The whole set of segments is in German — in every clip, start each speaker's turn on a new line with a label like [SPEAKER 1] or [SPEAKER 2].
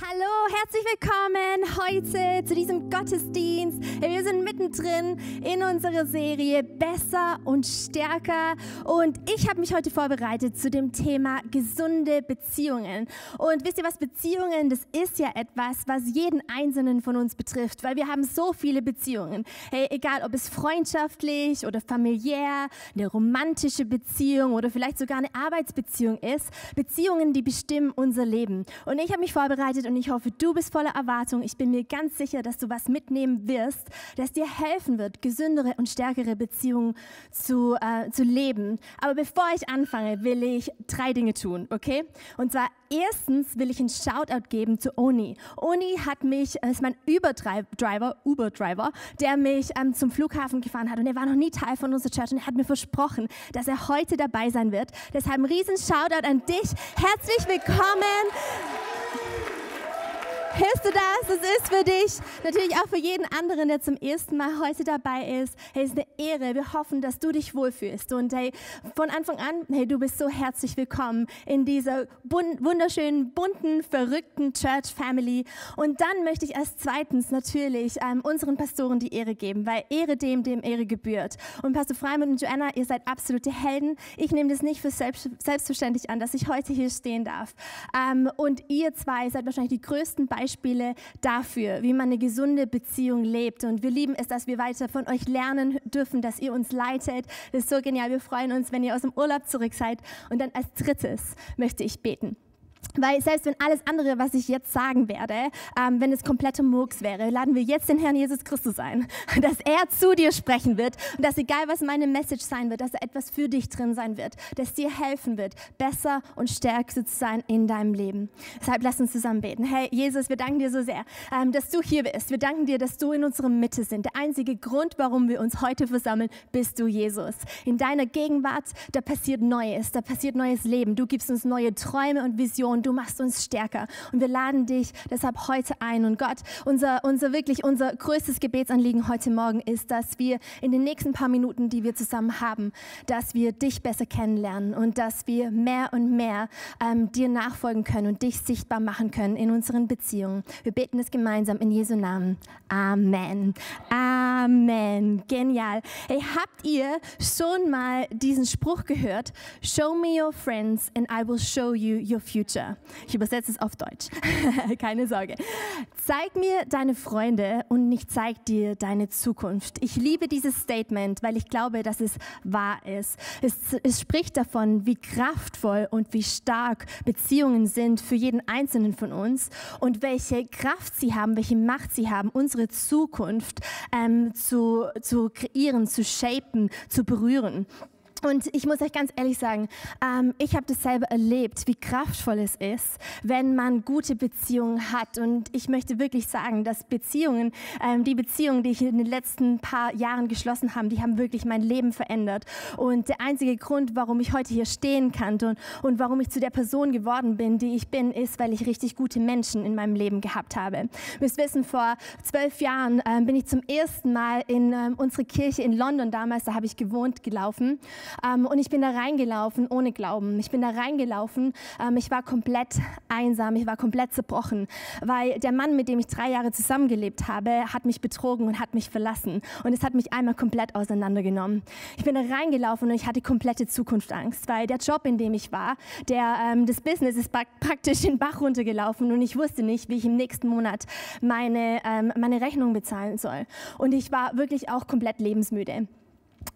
[SPEAKER 1] Hallo, herzlich willkommen heute zu diesem Gottesdienst. Wir sind mittendrin in unserer Serie Besser und Stärker und ich habe mich heute vorbereitet zu dem Thema gesunde Beziehungen. Und wisst ihr was, Beziehungen, das ist ja etwas, was jeden Einzelnen von uns betrifft, weil wir haben so viele Beziehungen. Hey, egal ob es freundschaftlich oder familiär, eine romantische Beziehung oder vielleicht sogar eine Arbeitsbeziehung ist, Beziehungen, die bestimmen unser Leben. Und ich habe mich vorbereitet und ich hoffe, du bist voller Erwartung. Ich bin mir ganz sicher, dass du was mitnehmen wirst, das dir helfen wird, gesündere und stärkere Beziehungen zu, äh, zu leben. Aber bevor ich anfange, will ich drei Dinge tun, okay? Und zwar erstens will ich einen Shoutout geben zu Oni. Oni hat mich, ist mein Uber-Driver, Uber-Driver, der mich ähm, zum Flughafen gefahren hat und er war noch nie Teil von unserer Church und er hat mir versprochen, dass er heute dabei sein wird. Deshalb ein riesen Shoutout an dich. Herzlich willkommen. Hörst du das? Es ist für dich, natürlich auch für jeden anderen, der zum ersten Mal heute dabei ist. Hey, es ist eine Ehre. Wir hoffen, dass du dich wohlfühlst. Und hey, von Anfang an, hey, du bist so herzlich willkommen in dieser wunderschönen, bunten, verrückten Church Family. Und dann möchte ich als zweitens natürlich ähm, unseren Pastoren die Ehre geben, weil Ehre dem, dem Ehre gebührt. Und Pastor Freimann und Joanna, ihr seid absolute Helden. Ich nehme das nicht für selbst, selbstverständlich an, dass ich heute hier stehen darf. Ähm, und ihr zwei seid wahrscheinlich die größten Beispiele Beispiele dafür, wie man eine gesunde Beziehung lebt. Und wir lieben es, dass wir weiter von euch lernen dürfen, dass ihr uns leitet. Das ist so genial. Wir freuen uns, wenn ihr aus dem Urlaub zurück seid. Und dann als drittes möchte ich beten. Weil selbst wenn alles andere, was ich jetzt sagen werde, ähm, wenn es komplette Murks wäre, laden wir jetzt den Herrn Jesus Christus ein, dass er zu dir sprechen wird und dass egal was meine Message sein wird, dass da etwas für dich drin sein wird, dass dir helfen wird, besser und stärker zu sein in deinem Leben. Deshalb lass uns zusammen beten. Hey Jesus, wir danken dir so sehr, ähm, dass du hier bist. Wir danken dir, dass du in unserer Mitte sind. Der einzige Grund, warum wir uns heute versammeln, bist du Jesus. In deiner Gegenwart, da passiert Neues, da passiert neues Leben. Du gibst uns neue Träume und Visionen du machst uns stärker. Und wir laden dich deshalb heute ein. Und Gott, unser, unser wirklich, unser größtes Gebetsanliegen heute Morgen ist, dass wir in den nächsten paar Minuten, die wir zusammen haben, dass wir dich besser kennenlernen und dass wir mehr und mehr ähm, dir nachfolgen können und dich sichtbar machen können in unseren Beziehungen. Wir beten es gemeinsam in Jesu Namen. Amen. Amen. Genial. Hey, habt ihr schon mal diesen Spruch gehört? Show me your friends and I will show you your future. Ich übersetze es auf Deutsch. Keine Sorge. Zeig mir deine Freunde und ich zeig dir deine Zukunft. Ich liebe dieses Statement, weil ich glaube, dass es wahr ist. Es, es spricht davon, wie kraftvoll und wie stark Beziehungen sind für jeden Einzelnen von uns und welche Kraft sie haben, welche Macht sie haben, unsere Zukunft ähm, zu, zu kreieren, zu shapen, zu berühren. Und ich muss euch ganz ehrlich sagen, ähm, ich habe das selber erlebt, wie kraftvoll es ist, wenn man gute Beziehungen hat. Und ich möchte wirklich sagen, dass Beziehungen, ähm, die Beziehungen, die ich in den letzten paar Jahren geschlossen habe, die haben wirklich mein Leben verändert. Und der einzige Grund, warum ich heute hier stehen kann und, und warum ich zu der Person geworden bin, die ich bin, ist, weil ich richtig gute Menschen in meinem Leben gehabt habe. Ihr müsst wissen, vor zwölf Jahren ähm, bin ich zum ersten Mal in ähm, unsere Kirche in London damals, da habe ich gewohnt, gelaufen. Ähm, und ich bin da reingelaufen ohne Glauben. Ich bin da reingelaufen. Ähm, ich war komplett einsam. Ich war komplett zerbrochen, weil der Mann, mit dem ich drei Jahre zusammengelebt habe, hat mich betrogen und hat mich verlassen. Und es hat mich einmal komplett auseinandergenommen. Ich bin da reingelaufen und ich hatte komplette Zukunftsangst, weil der Job, in dem ich war, der, ähm, das Business ist praktisch den Bach runtergelaufen und ich wusste nicht, wie ich im nächsten Monat meine, meine Rechnung bezahlen soll. Und ich war wirklich auch komplett lebensmüde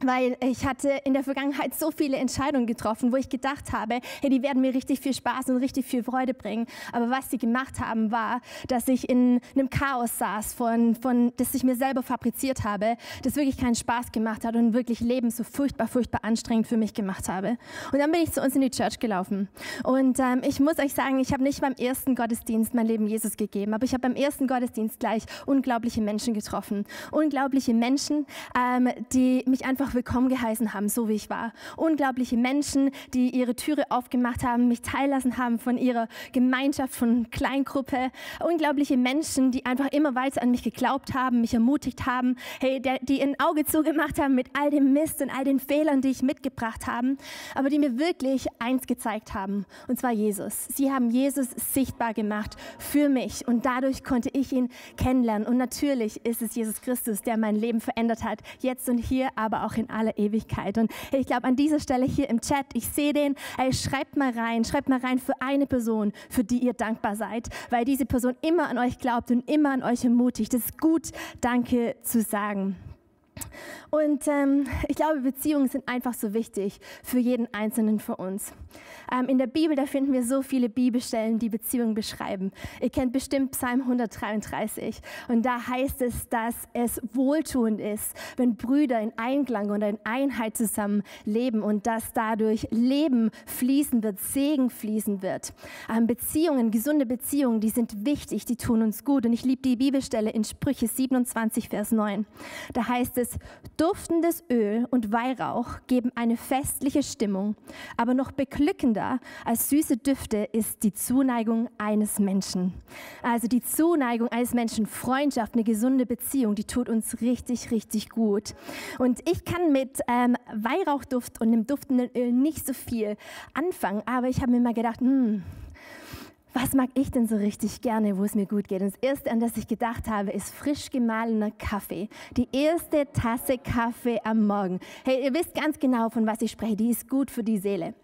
[SPEAKER 1] weil ich hatte in der Vergangenheit so viele Entscheidungen getroffen, wo ich gedacht habe, hey, die werden mir richtig viel Spaß und richtig viel Freude bringen. Aber was sie gemacht haben, war, dass ich in einem Chaos saß, von, von, das ich mir selber fabriziert habe, das wirklich keinen Spaß gemacht hat und wirklich Leben so furchtbar, furchtbar anstrengend für mich gemacht habe. Und dann bin ich zu uns in die Church gelaufen. Und ähm, ich muss euch sagen, ich habe nicht beim ersten Gottesdienst mein Leben Jesus gegeben, aber ich habe beim ersten Gottesdienst gleich unglaubliche Menschen getroffen. Unglaubliche Menschen, ähm, die mich einfach einfach willkommen geheißen haben, so wie ich war. Unglaubliche Menschen, die ihre Türe aufgemacht haben, mich teillassen haben von ihrer Gemeinschaft, von Kleingruppe. Unglaubliche Menschen, die einfach immer weiter an mich geglaubt haben, mich ermutigt haben, hey, der, die ein Auge zugemacht haben mit all dem Mist und all den Fehlern, die ich mitgebracht habe, aber die mir wirklich eins gezeigt haben, und zwar Jesus. Sie haben Jesus sichtbar gemacht für mich und dadurch konnte ich ihn kennenlernen. Und natürlich ist es Jesus Christus, der mein Leben verändert hat, jetzt und hier, aber auch in aller Ewigkeit. Und ich glaube, an dieser Stelle hier im Chat, ich sehe den, ey, schreibt mal rein, schreibt mal rein für eine Person, für die ihr dankbar seid, weil diese Person immer an euch glaubt und immer an euch ermutigt. Es ist gut, Danke zu sagen. Und ähm, ich glaube, Beziehungen sind einfach so wichtig für jeden Einzelnen von uns. Ähm, in der Bibel, da finden wir so viele Bibelstellen, die Beziehungen beschreiben. Ihr kennt bestimmt Psalm 133. Und da heißt es, dass es wohltuend ist, wenn Brüder in Einklang und in Einheit zusammen leben und dass dadurch Leben fließen wird, Segen fließen wird. Ähm, Beziehungen, gesunde Beziehungen, die sind wichtig, die tun uns gut. Und ich liebe die Bibelstelle in Sprüche 27, Vers 9. Da heißt es, duftendes Öl und Weihrauch geben eine festliche Stimmung, aber noch beglückender als süße Düfte ist die Zuneigung eines Menschen. Also die Zuneigung eines Menschen, Freundschaft, eine gesunde Beziehung, die tut uns richtig, richtig gut. Und ich kann mit ähm, Weihrauchduft und dem duftenden Öl nicht so viel anfangen, aber ich habe mir mal gedacht, hm, was mag ich denn so richtig gerne, wo es mir gut geht? Und das Erste, an das ich gedacht habe, ist frisch gemahlener Kaffee. Die erste Tasse Kaffee am Morgen. Hey, ihr wisst ganz genau, von was ich spreche. Die ist gut für die Seele.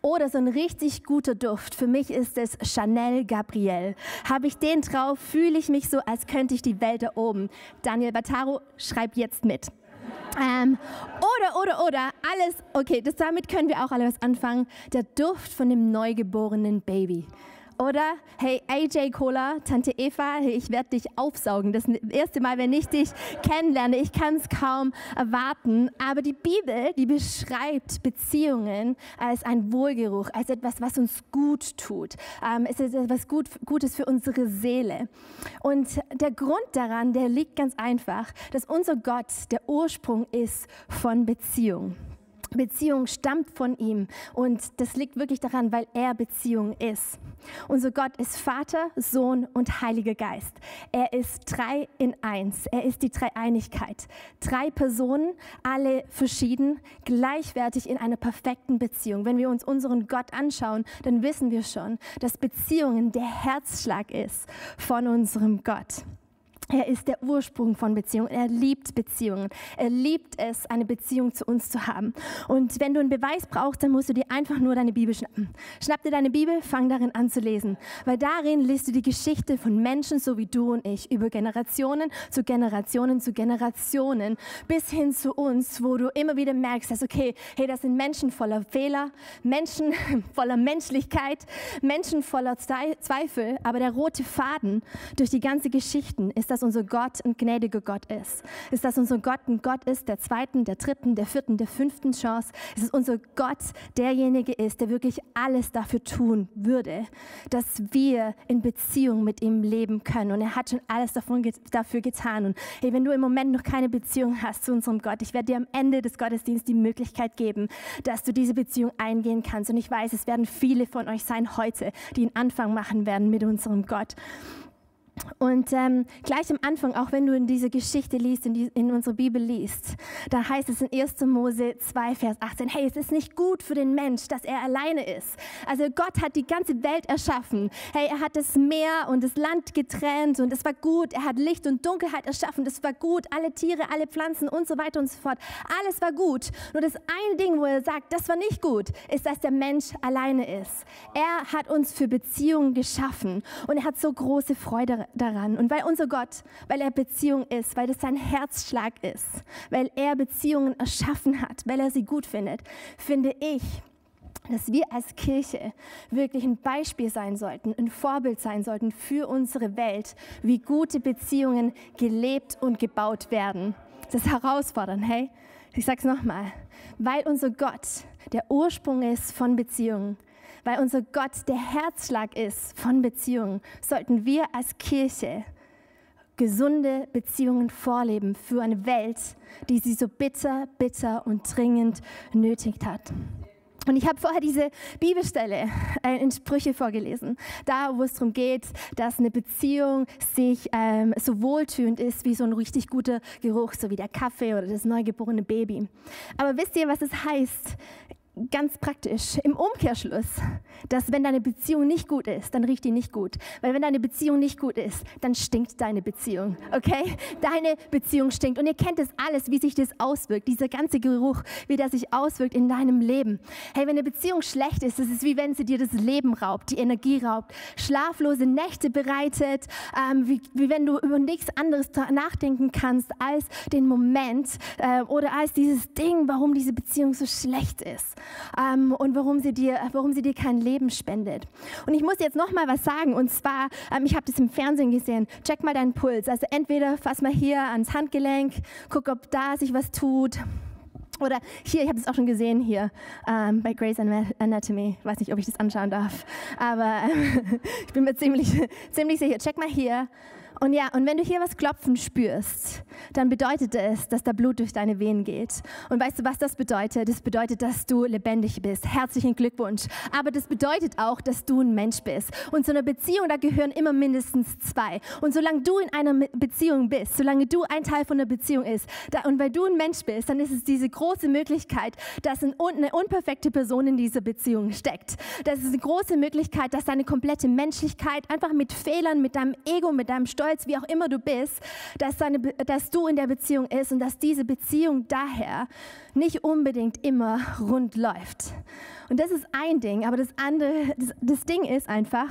[SPEAKER 1] Oder so ein richtig guter Duft. Für mich ist es Chanel Gabriel. Habe ich den drauf, fühle ich mich so, als könnte ich die Welt erobern. Daniel Bataro, schreib jetzt mit. Ähm, oder, oder, oder, alles, okay, das, damit können wir auch alles anfangen. Der Duft von dem neugeborenen Baby. Oder, hey AJ Cola, Tante Eva, ich werde dich aufsaugen. Das erste Mal, wenn ich dich kennenlerne. Ich kann es kaum erwarten. Aber die Bibel, die beschreibt Beziehungen als ein Wohlgeruch, als etwas, was uns gut tut. Ähm, es ist etwas gut, Gutes für unsere Seele. Und der Grund daran, der liegt ganz einfach, dass unser Gott der Ursprung ist von Beziehung. Beziehung stammt von ihm und das liegt wirklich daran, weil er Beziehung ist. Unser Gott ist Vater, Sohn und Heiliger Geist. Er ist drei in eins. Er ist die Dreieinigkeit. Drei Personen, alle verschieden, gleichwertig in einer perfekten Beziehung. Wenn wir uns unseren Gott anschauen, dann wissen wir schon, dass Beziehungen der Herzschlag ist von unserem Gott. Er ist der Ursprung von Beziehungen. Er liebt Beziehungen. Er liebt es, eine Beziehung zu uns zu haben. Und wenn du einen Beweis brauchst, dann musst du dir einfach nur deine Bibel schnappen. Schnapp dir deine Bibel, fang darin an zu lesen. Weil darin liest du die Geschichte von Menschen, so wie du und ich, über Generationen zu Generationen zu Generationen, bis hin zu uns, wo du immer wieder merkst, dass, okay, hey, das sind Menschen voller Fehler, Menschen voller Menschlichkeit, Menschen voller Zweifel. Aber der rote Faden durch die ganze Geschichte ist, dass dass unser Gott ein gnädiger Gott ist. Ist, dass unser Gott ein Gott ist der zweiten, der dritten, der vierten, der fünften Chance. Ist, dass unser Gott derjenige ist, der wirklich alles dafür tun würde, dass wir in Beziehung mit ihm leben können. Und er hat schon alles davon, dafür getan. Und hey, wenn du im Moment noch keine Beziehung hast zu unserem Gott, ich werde dir am Ende des Gottesdienstes die Möglichkeit geben, dass du diese Beziehung eingehen kannst. Und ich weiß, es werden viele von euch sein heute, die einen Anfang machen werden mit unserem Gott. Und ähm, gleich am Anfang, auch wenn du in diese Geschichte liest, in, die, in unsere Bibel liest, da heißt es in 1. Mose 2, Vers 18, hey, es ist nicht gut für den Mensch, dass er alleine ist. Also Gott hat die ganze Welt erschaffen. Hey, er hat das Meer und das Land getrennt und es war gut. Er hat Licht und Dunkelheit erschaffen, das war gut. Alle Tiere, alle Pflanzen und so weiter und so fort. Alles war gut. Nur das eine Ding, wo er sagt, das war nicht gut, ist, dass der Mensch alleine ist. Er hat uns für Beziehungen geschaffen und er hat so große Freude daran. Und weil unser Gott, weil er Beziehung ist, weil es sein Herzschlag ist, weil er Beziehungen erschaffen hat, weil er sie gut findet, finde ich, dass wir als Kirche wirklich ein Beispiel sein sollten, ein Vorbild sein sollten für unsere Welt, wie gute Beziehungen gelebt und gebaut werden. Das ist herausfordernd, hey? Ich sag's nochmal. Weil unser Gott der Ursprung ist von Beziehungen, weil unser Gott der Herzschlag ist von Beziehungen, sollten wir als Kirche gesunde Beziehungen vorleben für eine Welt, die sie so bitter, bitter und dringend nötig hat. Und ich habe vorher diese Bibelstelle äh, in Sprüche vorgelesen, da wo es darum geht, dass eine Beziehung sich ähm, so wohltüend ist wie so ein richtig guter Geruch, so wie der Kaffee oder das neugeborene Baby. Aber wisst ihr, was es heißt, ganz praktisch im Umkehrschluss, dass wenn deine Beziehung nicht gut ist, dann riecht die nicht gut. Weil wenn deine Beziehung nicht gut ist, dann stinkt deine Beziehung. Okay? Deine Beziehung stinkt. Und ihr kennt es alles, wie sich das auswirkt. Dieser ganze Geruch, wie der sich auswirkt in deinem Leben. Hey, wenn eine Beziehung schlecht ist, das ist wie wenn sie dir das Leben raubt, die Energie raubt, schlaflose Nächte bereitet, ähm, wie, wie wenn du über nichts anderes nachdenken kannst als den Moment äh, oder als dieses Ding, warum diese Beziehung so schlecht ist ähm, und warum sie, dir, warum sie dir kein Leben spendet. Und ich muss jetzt noch mal was sagen und zwar, ähm, ich habe das im Fernsehen gesehen, check mal deinen Puls. Also entweder fass mal hier ans Handgelenk, guck, ob da sich was tut. Oder hier, ich habe es auch schon gesehen hier ähm, bei Grey's Anatomy. Ich weiß nicht, ob ich das anschauen darf, aber ich bin mir ziemlich, ziemlich sicher. Check mal hier. Und ja, und wenn du hier was klopfen spürst, dann bedeutet es, dass da Blut durch deine Venen geht. Und weißt du, was das bedeutet? Das bedeutet, dass du lebendig bist. Herzlichen Glückwunsch. Aber das bedeutet auch, dass du ein Mensch bist. Und zu einer Beziehung, da gehören immer mindestens zwei. Und solange du in einer Beziehung bist, solange du ein Teil von einer Beziehung ist, da, und weil du ein Mensch bist, dann ist es diese große Möglichkeit, dass eine unperfekte Person in dieser Beziehung steckt. Das ist eine große Möglichkeit, dass deine komplette Menschlichkeit einfach mit Fehlern, mit deinem Ego, mit deinem Stolz, stolz, wie auch immer du bist, dass, deine, dass du in der Beziehung ist und dass diese Beziehung daher nicht unbedingt immer rund läuft. Und das ist ein Ding, aber das andere, das, das Ding ist einfach,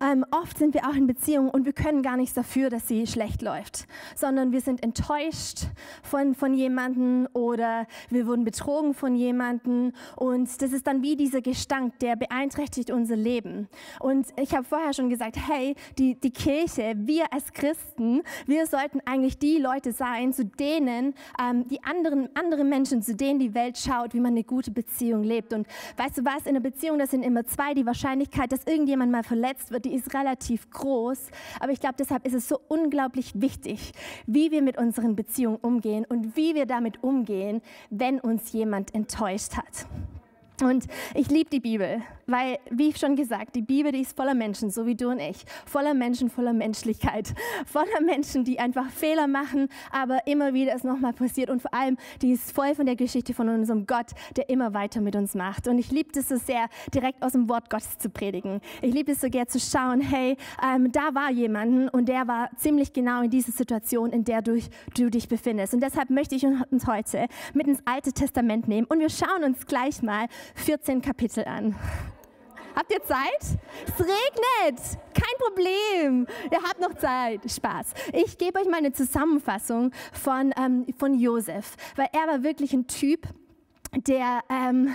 [SPEAKER 1] ähm, oft sind wir auch in Beziehungen und wir können gar nichts dafür, dass sie schlecht läuft, sondern wir sind enttäuscht von, von jemandem oder wir wurden betrogen von jemandem und das ist dann wie dieser Gestank, der beeinträchtigt unser Leben. Und ich habe vorher schon gesagt, hey, die, die Kirche, wir als Christen, wir sollten eigentlich die Leute sein, zu denen ähm, die anderen, andere Menschen, zu denen die Welt schaut, wie man eine gute Beziehung lebt. Und weißt du was, in einer Beziehung, das sind immer zwei, die Wahrscheinlichkeit, dass irgendjemand mal verletzt wird, die ist relativ groß. Aber ich glaube, deshalb ist es so unglaublich wichtig, wie wir mit unseren Beziehungen umgehen und wie wir damit umgehen, wenn uns jemand enttäuscht hat. Und ich liebe die Bibel, weil, wie schon gesagt, die Bibel, die ist voller Menschen, so wie du und ich. Voller Menschen, voller Menschlichkeit. Voller Menschen, die einfach Fehler machen, aber immer wieder es nochmal passiert. Und vor allem, die ist voll von der Geschichte von unserem Gott, der immer weiter mit uns macht. Und ich liebe es so sehr, direkt aus dem Wort Gottes zu predigen. Ich liebe es so gerne zu schauen, hey, ähm, da war jemand und der war ziemlich genau in dieser Situation, in der du, du dich befindest. Und deshalb möchte ich uns heute mit ins Alte Testament nehmen und wir schauen uns gleich mal 14 Kapitel an. Habt ihr Zeit? Es regnet. Kein Problem. Ihr habt noch Zeit. Spaß. Ich gebe euch mal eine Zusammenfassung von, ähm, von Josef, weil er war wirklich ein Typ, der ähm,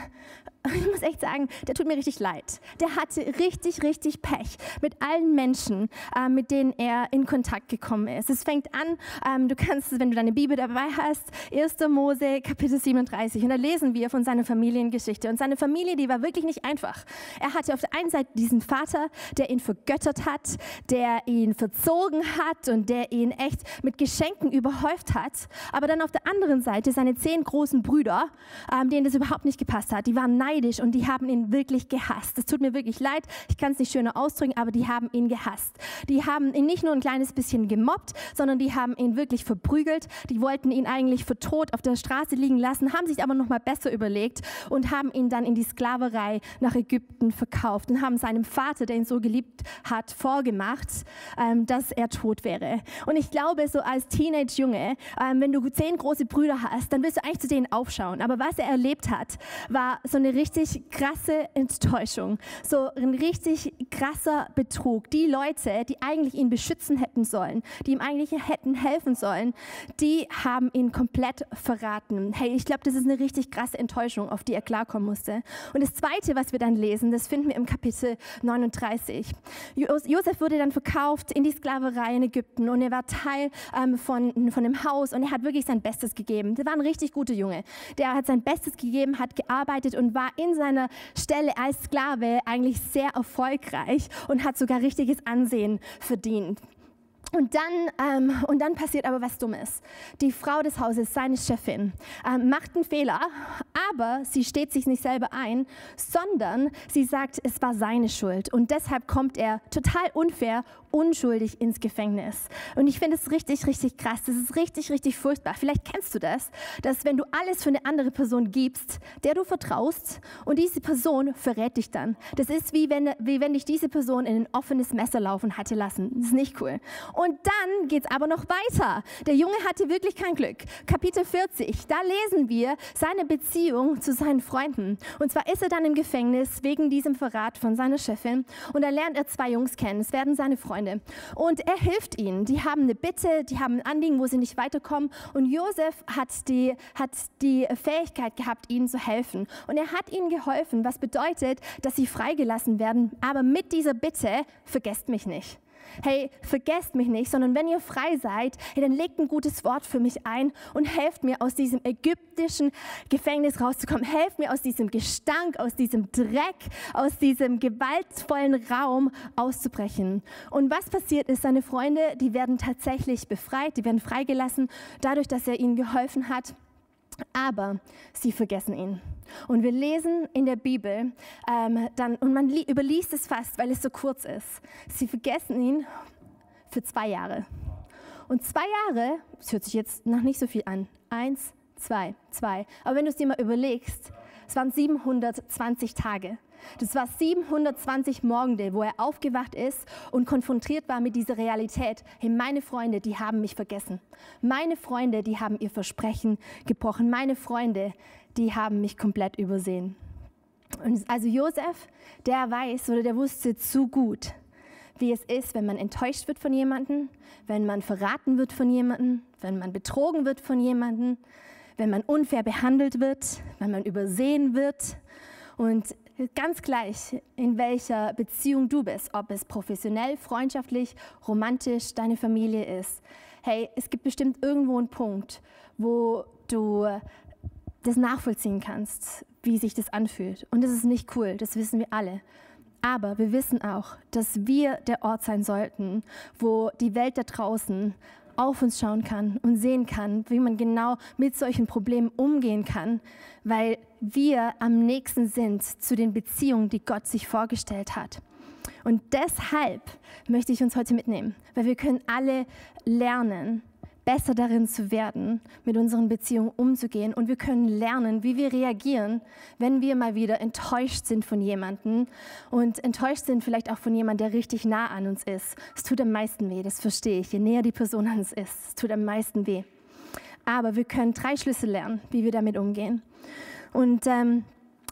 [SPEAKER 1] ich muss echt sagen, der tut mir richtig leid. Der hatte richtig, richtig Pech mit allen Menschen, äh, mit denen er in Kontakt gekommen ist. Es fängt an, ähm, du kannst, wenn du deine Bibel dabei hast, 1. Mose, Kapitel 37. Und da lesen wir von seiner Familiengeschichte. Und seine Familie, die war wirklich nicht einfach. Er hatte auf der einen Seite diesen Vater, der ihn vergöttert hat, der ihn verzogen hat und der ihn echt mit Geschenken überhäuft hat. Aber dann auf der anderen Seite seine zehn großen Brüder, ähm, denen das überhaupt nicht gepasst hat. Die waren neidisch neidisch und die haben ihn wirklich gehasst. Es tut mir wirklich leid, ich kann es nicht schöner ausdrücken, aber die haben ihn gehasst. Die haben ihn nicht nur ein kleines bisschen gemobbt, sondern die haben ihn wirklich verprügelt. Die wollten ihn eigentlich für tot auf der Straße liegen lassen, haben sich aber noch mal besser überlegt und haben ihn dann in die Sklaverei nach Ägypten verkauft und haben seinem Vater, der ihn so geliebt hat, vorgemacht, ähm, dass er tot wäre. Und ich glaube, so als Teenage-Junge, ähm, wenn du zehn große Brüder hast, dann willst du eigentlich zu denen aufschauen. Aber was er erlebt hat, war so eine richtig krasse Enttäuschung, so ein richtig krasser Betrug. Die Leute, die eigentlich ihn beschützen hätten sollen, die ihm eigentlich hätten helfen sollen, die haben ihn komplett verraten. Hey, ich glaube, das ist eine richtig krasse Enttäuschung, auf die er klarkommen musste. Und das Zweite, was wir dann lesen, das finden wir im Kapitel 39. Josef wurde dann verkauft in die Sklaverei in Ägypten und er war Teil ähm, von, von dem Haus und er hat wirklich sein Bestes gegeben. Der war ein richtig guter Junge. Der hat sein Bestes gegeben, hat gearbeitet und war in seiner Stelle als Sklave eigentlich sehr erfolgreich und hat sogar richtiges Ansehen verdient. Und dann, ähm, und dann passiert aber was Dummes. Die Frau des Hauses, seine Chefin, ähm, macht einen Fehler, aber sie steht sich nicht selber ein, sondern sie sagt, es war seine Schuld. Und deshalb kommt er total unfair, unschuldig ins Gefängnis. Und ich finde es richtig, richtig krass. Das ist richtig, richtig furchtbar. Vielleicht kennst du das, dass wenn du alles für eine andere Person gibst, der du vertraust, und diese Person verrät dich dann. Das ist wie wenn, wie wenn dich diese Person in ein offenes Messer laufen hatte lassen. Das ist nicht cool. Und dann geht es aber noch weiter. Der Junge hatte wirklich kein Glück. Kapitel 40, da lesen wir seine Beziehung zu seinen Freunden. Und zwar ist er dann im Gefängnis wegen diesem Verrat von seiner Chefin. Und da lernt er zwei Jungs kennen. Es werden seine. Freunde. Und er hilft ihnen. Die haben eine Bitte, die haben ein Anliegen, wo sie nicht weiterkommen. Und Josef hat die, hat die Fähigkeit gehabt, ihnen zu helfen. Und er hat ihnen geholfen, was bedeutet, dass sie freigelassen werden. Aber mit dieser Bitte, vergesst mich nicht hey, vergesst mich nicht, sondern wenn ihr frei seid, hey, dann legt ein gutes Wort für mich ein und helft mir aus diesem ägyptischen Gefängnis rauszukommen. Helft mir aus diesem Gestank, aus diesem Dreck, aus diesem gewaltvollen Raum auszubrechen. Und was passiert ist, seine Freunde, die werden tatsächlich befreit, die werden freigelassen, dadurch, dass er ihnen geholfen hat. Aber sie vergessen ihn. Und wir lesen in der Bibel, ähm, dann, und man überliest es fast, weil es so kurz ist. Sie vergessen ihn für zwei Jahre. Und zwei Jahre, das hört sich jetzt noch nicht so viel an. Eins, zwei, zwei. Aber wenn du es dir mal überlegst, es waren 720 Tage. Das war 720 Morgende, wo er aufgewacht ist und konfrontiert war mit dieser Realität. Hey, meine Freunde, die haben mich vergessen. Meine Freunde, die haben ihr Versprechen gebrochen. Meine Freunde, die haben mich komplett übersehen. Und also Josef, der weiß oder der wusste zu gut, wie es ist, wenn man enttäuscht wird von jemandem, wenn man verraten wird von jemandem, wenn man betrogen wird von jemandem, wenn man unfair behandelt wird, wenn man übersehen wird. Und ganz gleich, in welcher Beziehung du bist, ob es professionell, freundschaftlich, romantisch deine Familie ist. Hey, es gibt bestimmt irgendwo einen Punkt, wo du das nachvollziehen kannst, wie sich das anfühlt. Und das ist nicht cool, das wissen wir alle. Aber wir wissen auch, dass wir der Ort sein sollten, wo die Welt da draußen auf uns schauen kann und sehen kann, wie man genau mit solchen Problemen umgehen kann, weil wir am nächsten sind zu den Beziehungen, die Gott sich vorgestellt hat. Und deshalb möchte ich uns heute mitnehmen, weil wir können alle lernen, besser darin zu werden, mit unseren Beziehungen umzugehen. Und wir können lernen, wie wir reagieren, wenn wir mal wieder enttäuscht sind von jemandem und enttäuscht sind vielleicht auch von jemandem, der richtig nah an uns ist. Es tut am meisten weh, das verstehe ich. Je näher die Person an uns ist, es tut am meisten weh. Aber wir können drei Schlüssel lernen, wie wir damit umgehen. Und ähm,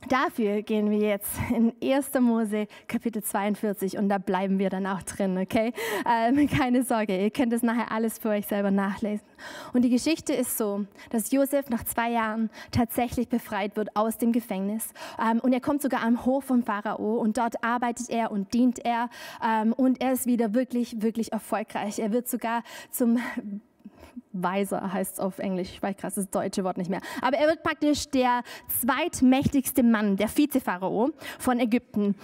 [SPEAKER 1] Dafür gehen wir jetzt in 1. Mose Kapitel 42 und da bleiben wir dann auch drin, okay? Ähm, keine Sorge, ihr könnt das nachher alles für euch selber nachlesen. Und die Geschichte ist so, dass Josef nach zwei Jahren tatsächlich befreit wird aus dem Gefängnis ähm, und er kommt sogar am Hof vom Pharao und dort arbeitet er und dient er ähm, und er ist wieder wirklich, wirklich erfolgreich. Er wird sogar zum Weiser heißt es auf Englisch, ich weiß gerade das deutsche Wort nicht mehr. Aber er wird praktisch der zweitmächtigste Mann, der Vizepharao von Ägypten.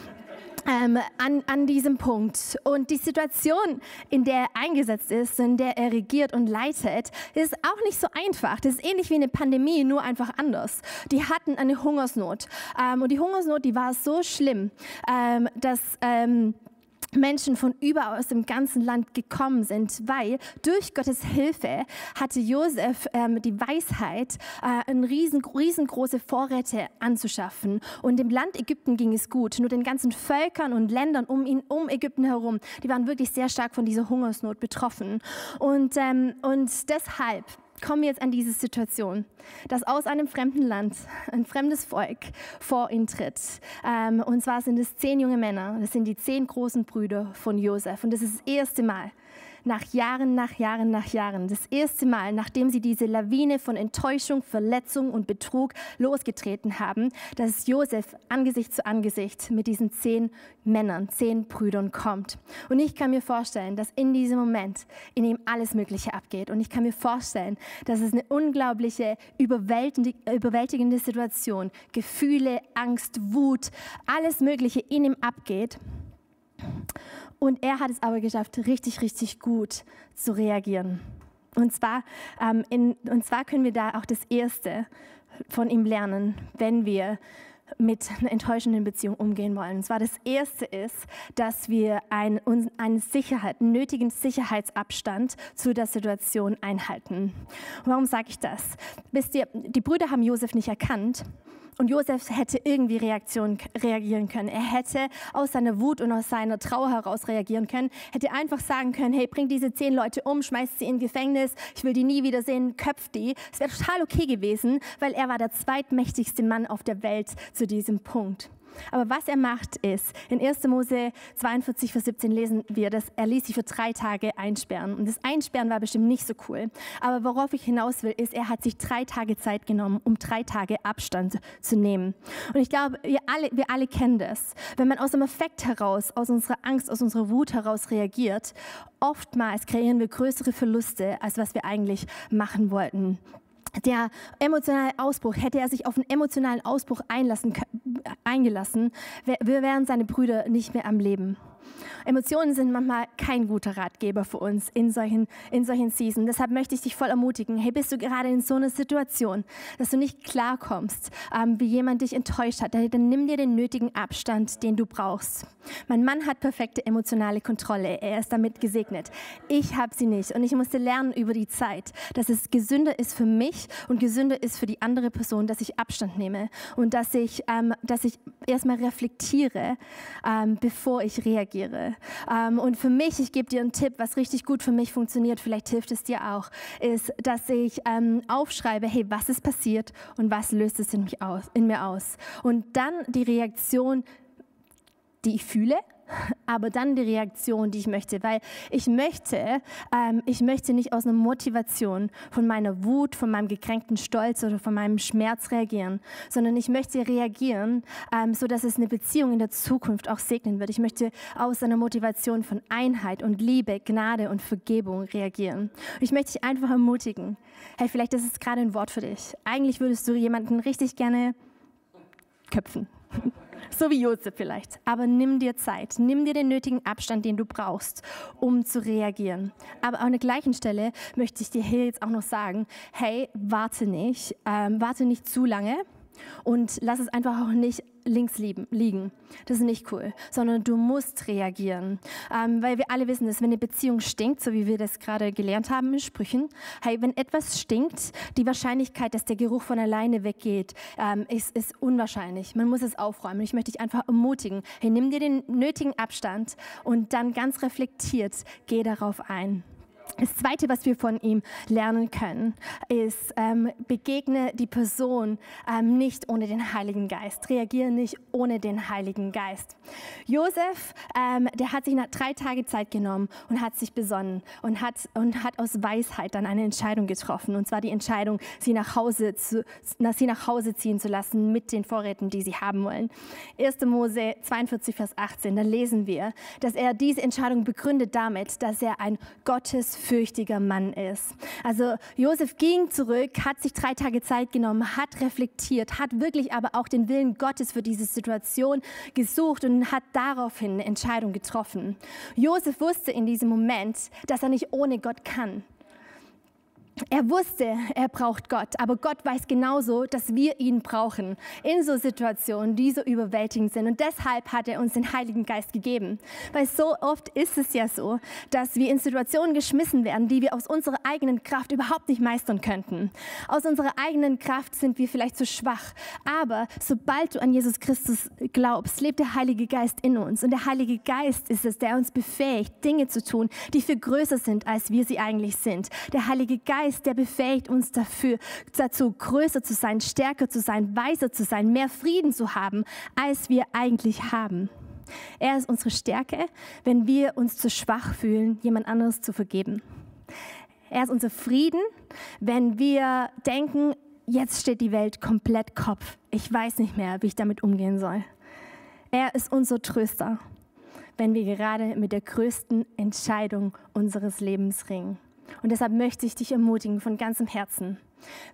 [SPEAKER 1] Ähm, an, an diesem Punkt. Und die Situation, in der er eingesetzt ist, in der er regiert und leitet, ist auch nicht so einfach. Das ist ähnlich wie eine Pandemie, nur einfach anders. Die hatten eine Hungersnot. Ähm, und die Hungersnot, die war so schlimm, ähm, dass ähm, Menschen von überall aus dem ganzen Land gekommen sind, weil durch Gottes Hilfe hatte Josef ähm, die Weisheit, äh, riesen, riesengroße Vorräte anzuschaffen. Und dem Land Ägypten ging es gut. Nur den ganzen Völkern und Ländern um ihn, um Ägypten herum, die waren wirklich sehr stark von dieser Hungersnot betroffen. Und, ähm, und deshalb kommen wir jetzt an diese Situation, dass aus einem fremden Land ein fremdes Volk vor ihn tritt. Ähm, und zwar sind es zehn junge Männer. Das sind die zehn großen Brüder von Josef. Und das ist das erste Mal, nach Jahren, nach Jahren, nach Jahren, das erste Mal, nachdem sie diese Lawine von Enttäuschung, Verletzung und Betrug losgetreten haben, dass Josef Angesicht zu Angesicht mit diesen zehn Männern, zehn Brüdern kommt. Und ich kann mir vorstellen, dass in diesem Moment in ihm alles Mögliche abgeht. Und ich kann mir vorstellen, dass es eine unglaubliche, überwältigende Situation, Gefühle, Angst, Wut, alles Mögliche in ihm abgeht. Und er hat es aber geschafft, richtig, richtig gut zu reagieren. Und zwar, ähm, in, und zwar können wir da auch das Erste von ihm lernen, wenn wir mit einer enttäuschenden Beziehung umgehen wollen. Und zwar das Erste ist, dass wir einen, einen Sicherheit, nötigen Sicherheitsabstand zu der Situation einhalten. Warum sage ich das? Ihr, die Brüder haben Josef nicht erkannt und Josef hätte irgendwie Reaktion, reagieren können. Er hätte aus seiner Wut und aus seiner Trauer heraus reagieren können. Hätte einfach sagen können, hey, bring diese zehn Leute um, schmeißt sie in Gefängnis, ich will die nie wiedersehen, köpft die. Es wäre total okay gewesen, weil er war der zweitmächtigste Mann auf der Welt zu diesem Punkt. Aber was er macht ist, in 1. Mose 42, Vers 17 lesen wir, dass er ließ sich für drei Tage einsperren. Und das Einsperren war bestimmt nicht so cool. Aber worauf ich hinaus will, ist, er hat sich drei Tage Zeit genommen, um drei Tage Abstand zu nehmen. Und ich glaube, wir alle, wir alle kennen das. Wenn man aus dem Effekt heraus, aus unserer Angst, aus unserer Wut heraus reagiert, oftmals kreieren wir größere Verluste, als was wir eigentlich machen wollten der emotionale Ausbruch, hätte er sich auf einen emotionalen Ausbruch einlassen, eingelassen, wären seine Brüder nicht mehr am Leben. Emotionen sind manchmal kein guter Ratgeber für uns in solchen, in solchen Season. Deshalb möchte ich dich voll ermutigen. Hey, bist du gerade in so einer Situation, dass du nicht klarkommst, ähm, wie jemand dich enttäuscht hat, dann nimm dir den nötigen Abstand, den du brauchst. Mein Mann hat perfekte emotionale Kontrolle. Er ist damit gesegnet. Ich habe sie nicht. Und ich musste lernen über die Zeit, dass es gesünder ist für mich und gesünder ist für die andere Person, dass ich Abstand nehme und dass ich, ähm, dass ich erstmal reflektiere, ähm, bevor ich reagiere. Ähm, und für mich, ich gebe dir einen Tipp, was richtig gut für mich funktioniert, vielleicht hilft es dir auch, ist, dass ich ähm, aufschreibe, hey, was ist passiert und was löst es in, mich aus, in mir aus. Und dann die Reaktion, die ich fühle, aber dann die Reaktion, die ich möchte, weil ich möchte, ähm, ich möchte nicht aus einer Motivation von meiner Wut, von meinem gekränkten Stolz oder von meinem Schmerz reagieren, sondern ich möchte reagieren, ähm, so dass es eine Beziehung in der Zukunft auch segnen wird. Ich möchte aus einer Motivation von Einheit und Liebe, Gnade und Vergebung reagieren. Ich möchte dich einfach ermutigen. Hey, vielleicht ist es gerade ein Wort für dich. Eigentlich würdest du jemanden richtig gerne köpfen. So wie Josef vielleicht. Aber nimm dir Zeit, nimm dir den nötigen Abstand, den du brauchst, um zu reagieren. Aber an der gleichen Stelle möchte ich dir hier jetzt auch noch sagen, hey, warte nicht, ähm, warte nicht zu lange und lass es einfach auch nicht links liegen. Das ist nicht cool, sondern du musst reagieren. Ähm, weil wir alle wissen, dass wenn eine Beziehung stinkt, so wie wir das gerade gelernt haben in Sprüchen, hey, wenn etwas stinkt, die Wahrscheinlichkeit, dass der Geruch von alleine weggeht, ähm, ist, ist unwahrscheinlich. Man muss es aufräumen. Ich möchte dich einfach ermutigen, hey, nimm dir den nötigen Abstand und dann ganz reflektiert geh darauf ein. Das Zweite, was wir von ihm lernen können, ist, ähm, begegne die Person ähm, nicht ohne den Heiligen Geist. Reagiere nicht ohne den Heiligen Geist. Josef, ähm, der hat sich nach drei Tage Zeit genommen und hat sich besonnen und hat, und hat aus Weisheit dann eine Entscheidung getroffen. Und zwar die Entscheidung, sie nach Hause, zu, sie nach Hause ziehen zu lassen mit den Vorräten, die sie haben wollen. 1. Mose 42, Vers 18, da lesen wir, dass er diese Entscheidung begründet damit, dass er ein Gottes gottesfürchtiger Mann ist. Also Josef ging zurück, hat sich drei Tage Zeit genommen, hat reflektiert, hat wirklich aber auch den Willen Gottes für diese Situation gesucht und hat daraufhin eine Entscheidung getroffen. Josef wusste in diesem Moment, dass er nicht ohne Gott kann. Er wusste, er braucht Gott, aber Gott weiß genauso, dass wir ihn brauchen in so Situationen, die so überwältigend sind. Und deshalb hat er uns den Heiligen Geist gegeben. Weil so oft ist es ja so, dass wir in Situationen geschmissen werden, die wir aus unserer eigenen Kraft überhaupt nicht meistern könnten. Aus unserer eigenen Kraft sind wir vielleicht zu schwach. Aber sobald du an Jesus Christus glaubst, lebt der Heilige Geist in uns. Und der Heilige Geist ist es, der uns befähigt, Dinge zu tun, die viel größer sind, als wir sie eigentlich sind. Der Heilige Geist Geist, der befähigt uns dafür, dazu, größer zu sein, stärker zu sein, weiser zu sein, mehr Frieden zu haben, als wir eigentlich haben. Er ist unsere Stärke, wenn wir uns zu schwach fühlen, jemand anderes zu vergeben. Er ist unser Frieden, wenn wir denken, jetzt steht die Welt komplett Kopf. Ich weiß nicht mehr, wie ich damit umgehen soll. Er ist unser Tröster, wenn wir gerade mit der größten Entscheidung unseres Lebens ringen. Und deshalb möchte ich dich ermutigen von ganzem Herzen.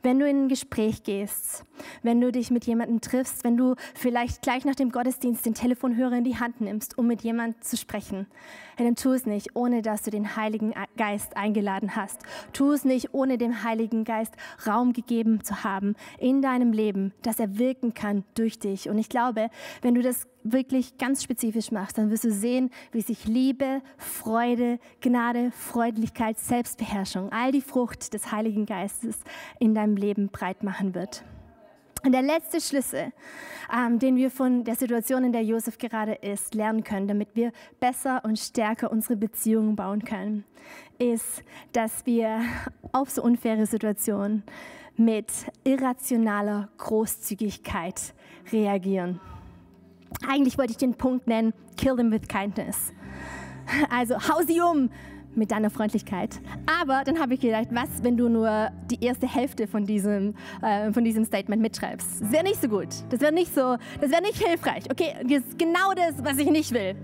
[SPEAKER 1] Wenn du in ein Gespräch gehst, wenn du dich mit jemandem triffst, wenn du vielleicht gleich nach dem Gottesdienst den Telefonhörer in die Hand nimmst, um mit jemandem zu sprechen, dann tu es nicht, ohne dass du den Heiligen Geist eingeladen hast. Tu es nicht, ohne dem Heiligen Geist Raum gegeben zu haben in deinem Leben, dass er wirken kann durch dich. Und ich glaube, wenn du das wirklich ganz spezifisch machst, dann wirst du sehen, wie sich Liebe, Freude, Gnade, Freundlichkeit, Selbstbeherrschung, all die Frucht des Heiligen Geistes in deinem Leben breit machen wird. Und der letzte Schlüssel, ähm, den wir von der Situation, in der Josef gerade ist, lernen können, damit wir besser und stärker unsere Beziehungen bauen können, ist, dass wir auf so unfaire Situationen mit irrationaler Großzügigkeit reagieren. Eigentlich wollte ich den Punkt nennen, kill them with kindness. Also hau sie um mit deiner Freundlichkeit. Aber dann habe ich gedacht, was, wenn du nur die erste Hälfte von diesem, äh, von diesem Statement mitschreibst? Das wäre nicht so gut. Das wäre nicht so, das wäre nicht hilfreich. Okay, das ist genau das, was ich nicht will.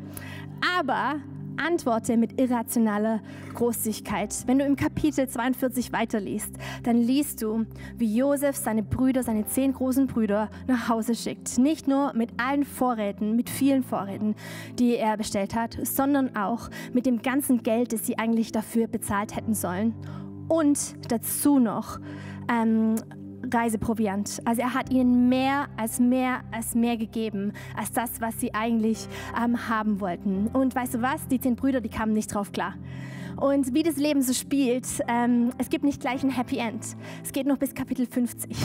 [SPEAKER 1] Aber antworte mit irrationaler Großzügigkeit. Wenn du im Kapitel 42 weiterliest, dann liest du, wie Josef seine Brüder, seine zehn großen Brüder nach Hause schickt. Nicht nur mit allen Vorräten, mit vielen Vorräten, die er bestellt hat, sondern auch mit dem ganzen Geld, das sie eigentlich dafür bezahlt hätten sollen. Und dazu noch ähm, Reiseproviant. Also er hat ihnen mehr als mehr als mehr gegeben, als das, was sie eigentlich ähm, haben wollten. Und weißt du was? Die zehn Brüder, die kamen nicht drauf klar. Und wie das Leben so spielt, ähm, es gibt nicht gleich ein Happy End. Es geht noch bis Kapitel 50.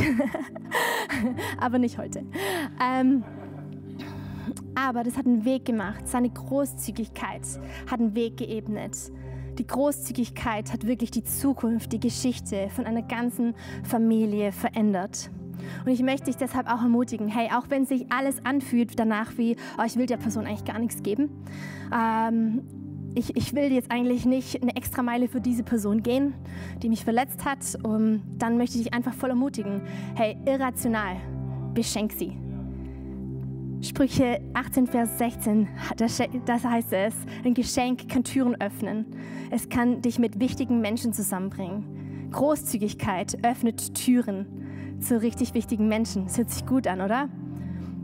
[SPEAKER 1] Aber nicht heute. Ähm, aber das hat einen Weg gemacht. Seine Großzügigkeit hat einen Weg geebnet. Die Großzügigkeit hat wirklich die Zukunft, die Geschichte von einer ganzen Familie verändert. Und ich möchte dich deshalb auch ermutigen, hey, auch wenn sich alles anfühlt danach wie, oh, ich will der Person eigentlich gar nichts geben, ähm, ich, ich, will jetzt eigentlich nicht eine extra Meile für diese Person gehen, die mich verletzt hat, um, dann möchte ich dich einfach voll ermutigen, hey, irrational, beschenk sie. Sprüche 18, Vers 16, das heißt es, ein Geschenk kann Türen öffnen. Es kann dich mit wichtigen Menschen zusammenbringen. Großzügigkeit öffnet Türen zu richtig wichtigen Menschen. Das hört sich gut an, oder?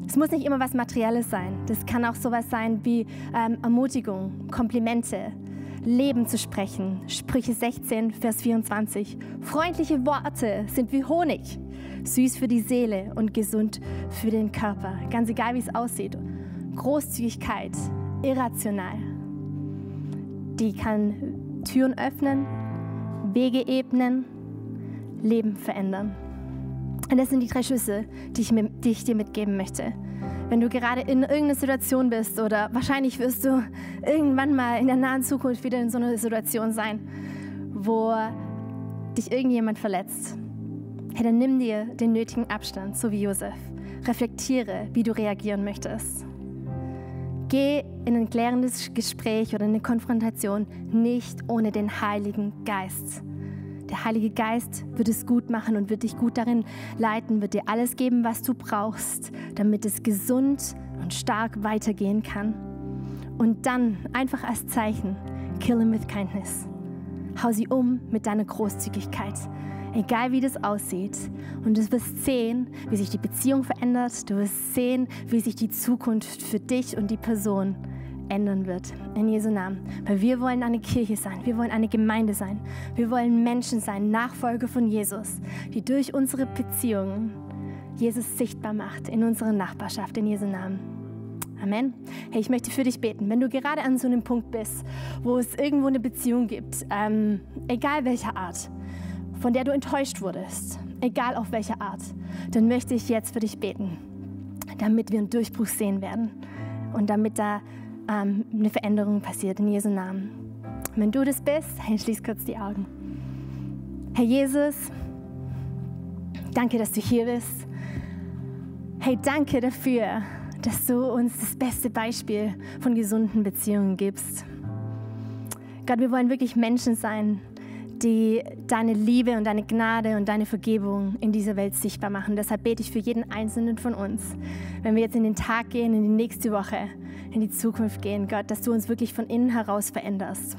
[SPEAKER 1] Es muss nicht immer was Materielles sein. Das kann auch sowas sein wie ähm, Ermutigung, Komplimente, Leben zu sprechen. Sprüche 16, Vers 24. Freundliche Worte sind wie Honig süß für die Seele und gesund für den Körper. Ganz egal, wie es aussieht. Großzügigkeit, irrational. Die kann Türen öffnen, Wege ebnen, Leben verändern. Und das sind die drei Schlüssel, die ich, die ich dir mitgeben möchte. Wenn du gerade in irgendeiner Situation bist oder wahrscheinlich wirst du irgendwann mal in der nahen Zukunft wieder in so einer Situation sein, wo dich irgendjemand verletzt Hey, dann nimm dir den nötigen Abstand, so wie Josef. Reflektiere, wie du reagieren möchtest. Geh in ein klärendes Gespräch oder eine Konfrontation nicht ohne den Heiligen Geist. Der Heilige Geist wird es gut machen und wird dich gut darin leiten, wird dir alles geben, was du brauchst, damit es gesund und stark weitergehen kann. Und dann einfach als Zeichen, kill him with kindness. Hau sie um mit deiner Großzügigkeit egal wie das aussieht. Und du wirst sehen, wie sich die Beziehung verändert. Du wirst sehen, wie sich die Zukunft für dich und die Person ändern wird. In Jesu Namen. Weil wir wollen eine Kirche sein. Wir wollen eine Gemeinde sein. Wir wollen Menschen sein, Nachfolger von Jesus, die durch unsere Beziehungen Jesus sichtbar macht in unserer Nachbarschaft. In Jesu Namen. Amen. Hey, ich möchte für dich beten. Wenn du gerade an so einem Punkt bist, wo es irgendwo eine Beziehung gibt, ähm, egal welcher Art, von der du enttäuscht wurdest, egal auf welche Art, dann möchte ich jetzt für dich beten, damit wir einen Durchbruch sehen werden und damit da ähm, eine Veränderung passiert in Jesu Namen. Wenn du das bist, hey, schließ kurz die Augen. Herr Jesus, danke, dass du hier bist. Hey, danke dafür, dass du uns das beste Beispiel von gesunden Beziehungen gibst. Gott, wir wollen wirklich Menschen sein, die deine Liebe und deine Gnade und deine Vergebung in dieser Welt sichtbar machen. Deshalb bete ich für jeden Einzelnen von uns, wenn wir jetzt in den Tag gehen, in die nächste Woche, in die Zukunft gehen, Gott, dass du uns wirklich von innen heraus veränderst.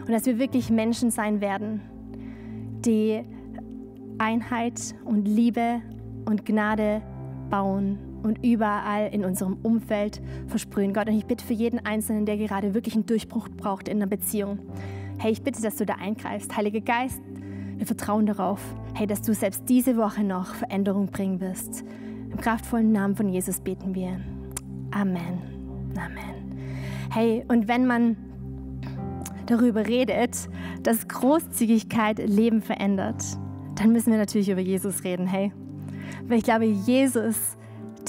[SPEAKER 1] Und dass wir wirklich Menschen sein werden, die Einheit und Liebe und Gnade bauen und überall in unserem Umfeld versprühen. Gott, und ich bitte für jeden Einzelnen, der gerade wirklich einen Durchbruch braucht in einer Beziehung. Hey, ich bitte, dass du da eingreifst. Heiliger Geist, wir vertrauen darauf, hey, dass du selbst diese Woche noch Veränderung bringen wirst. Im kraftvollen Namen von Jesus beten wir. Amen. Amen. Hey, und wenn man darüber redet, dass Großzügigkeit Leben verändert, dann müssen wir natürlich über Jesus reden, hey. Weil ich glaube, Jesus,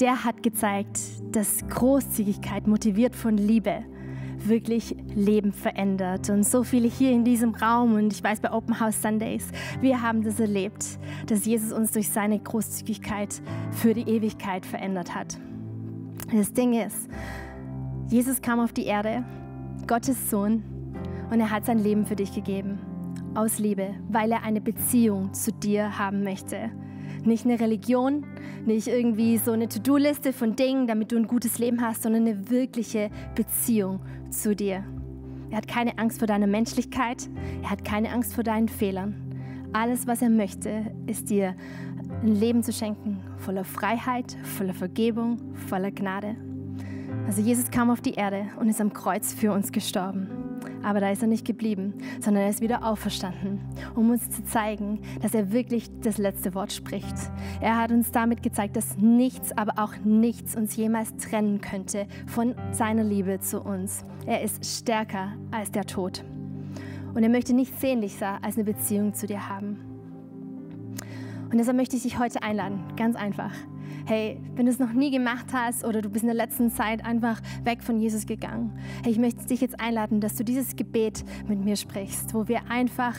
[SPEAKER 1] der hat gezeigt, dass Großzügigkeit motiviert von Liebe wirklich Leben verändert. Und so viele hier in diesem Raum und ich weiß bei Open House Sundays, wir haben das erlebt, dass Jesus uns durch seine Großzügigkeit für die Ewigkeit verändert hat. Das Ding ist, Jesus kam auf die Erde, Gottes Sohn, und er hat sein Leben für dich gegeben. Aus Liebe, weil er eine Beziehung zu dir haben möchte. Nicht eine Religion, nicht irgendwie so eine To-Do-Liste von Dingen, damit du ein gutes Leben hast, sondern eine wirkliche Beziehung zu dir. Er hat keine Angst vor deiner Menschlichkeit, er hat keine Angst vor deinen Fehlern. Alles, was er möchte, ist dir ein Leben zu schenken, voller Freiheit, voller Vergebung, voller Gnade. Also Jesus kam auf die Erde und ist am Kreuz für uns gestorben. Aber da ist er nicht geblieben, sondern er ist wieder auferstanden, um uns zu zeigen, dass er wirklich das letzte Wort spricht. Er hat uns damit gezeigt, dass nichts, aber auch nichts uns jemals trennen könnte von seiner Liebe zu uns. Er ist stärker als der Tod. Und er möchte nichts sehnlicher als eine Beziehung zu dir haben. Und deshalb möchte ich dich heute einladen, ganz einfach. Hey, wenn du es noch nie gemacht hast oder du bist in der letzten Zeit einfach weg von Jesus gegangen, hey, ich möchte dich jetzt einladen, dass du dieses Gebet mit mir sprichst, wo wir einfach,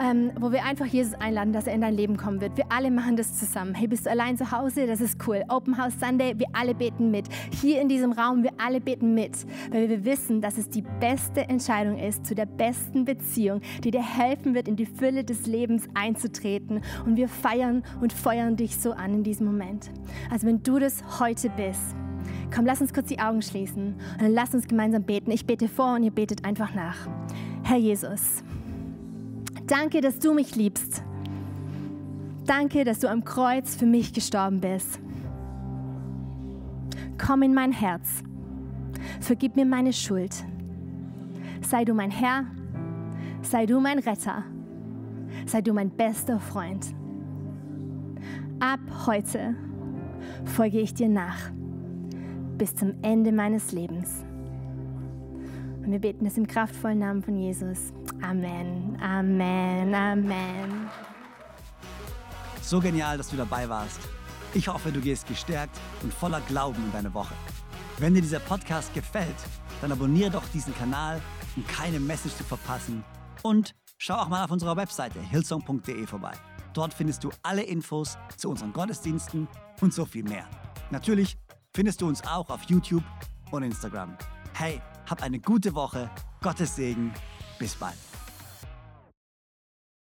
[SPEAKER 1] ähm, wo wir einfach Jesus einladen, dass er in dein Leben kommen wird. Wir alle machen das zusammen. Hey, bist du allein zu Hause? Das ist cool. Open House Sunday, wir alle beten mit. Hier in diesem Raum, wir alle beten mit, weil wir wissen, dass es die beste Entscheidung ist zu der besten Beziehung, die dir helfen wird, in die Fülle des Lebens einzutreten. Und wir feiern und feuern dich so an in diesem Moment. Also wenn du das heute bist, komm, lass uns kurz die Augen schließen und dann lass uns gemeinsam beten. Ich bete vor und ihr betet einfach nach. Herr Jesus, danke, dass du mich liebst. Danke, dass du am Kreuz für mich gestorben bist. Komm in mein Herz. Vergib mir meine Schuld. Sei du mein Herr. Sei du mein Retter. Sei du mein bester Freund. Ab heute folge ich dir nach bis zum Ende meines Lebens. Und wir beten es im kraftvollen Namen von Jesus. Amen, Amen, Amen.
[SPEAKER 2] So genial, dass du dabei warst. Ich hoffe, du gehst gestärkt und voller Glauben in deine Woche. Wenn dir dieser Podcast gefällt, dann abonniere doch diesen Kanal, um keine Message zu verpassen. Und schau auch mal auf unserer Webseite hillsong.de vorbei. Dort findest du alle Infos zu unseren Gottesdiensten und so viel mehr. Natürlich findest du uns auch auf YouTube und Instagram. Hey, hab eine gute Woche, Gottes Segen, bis bald.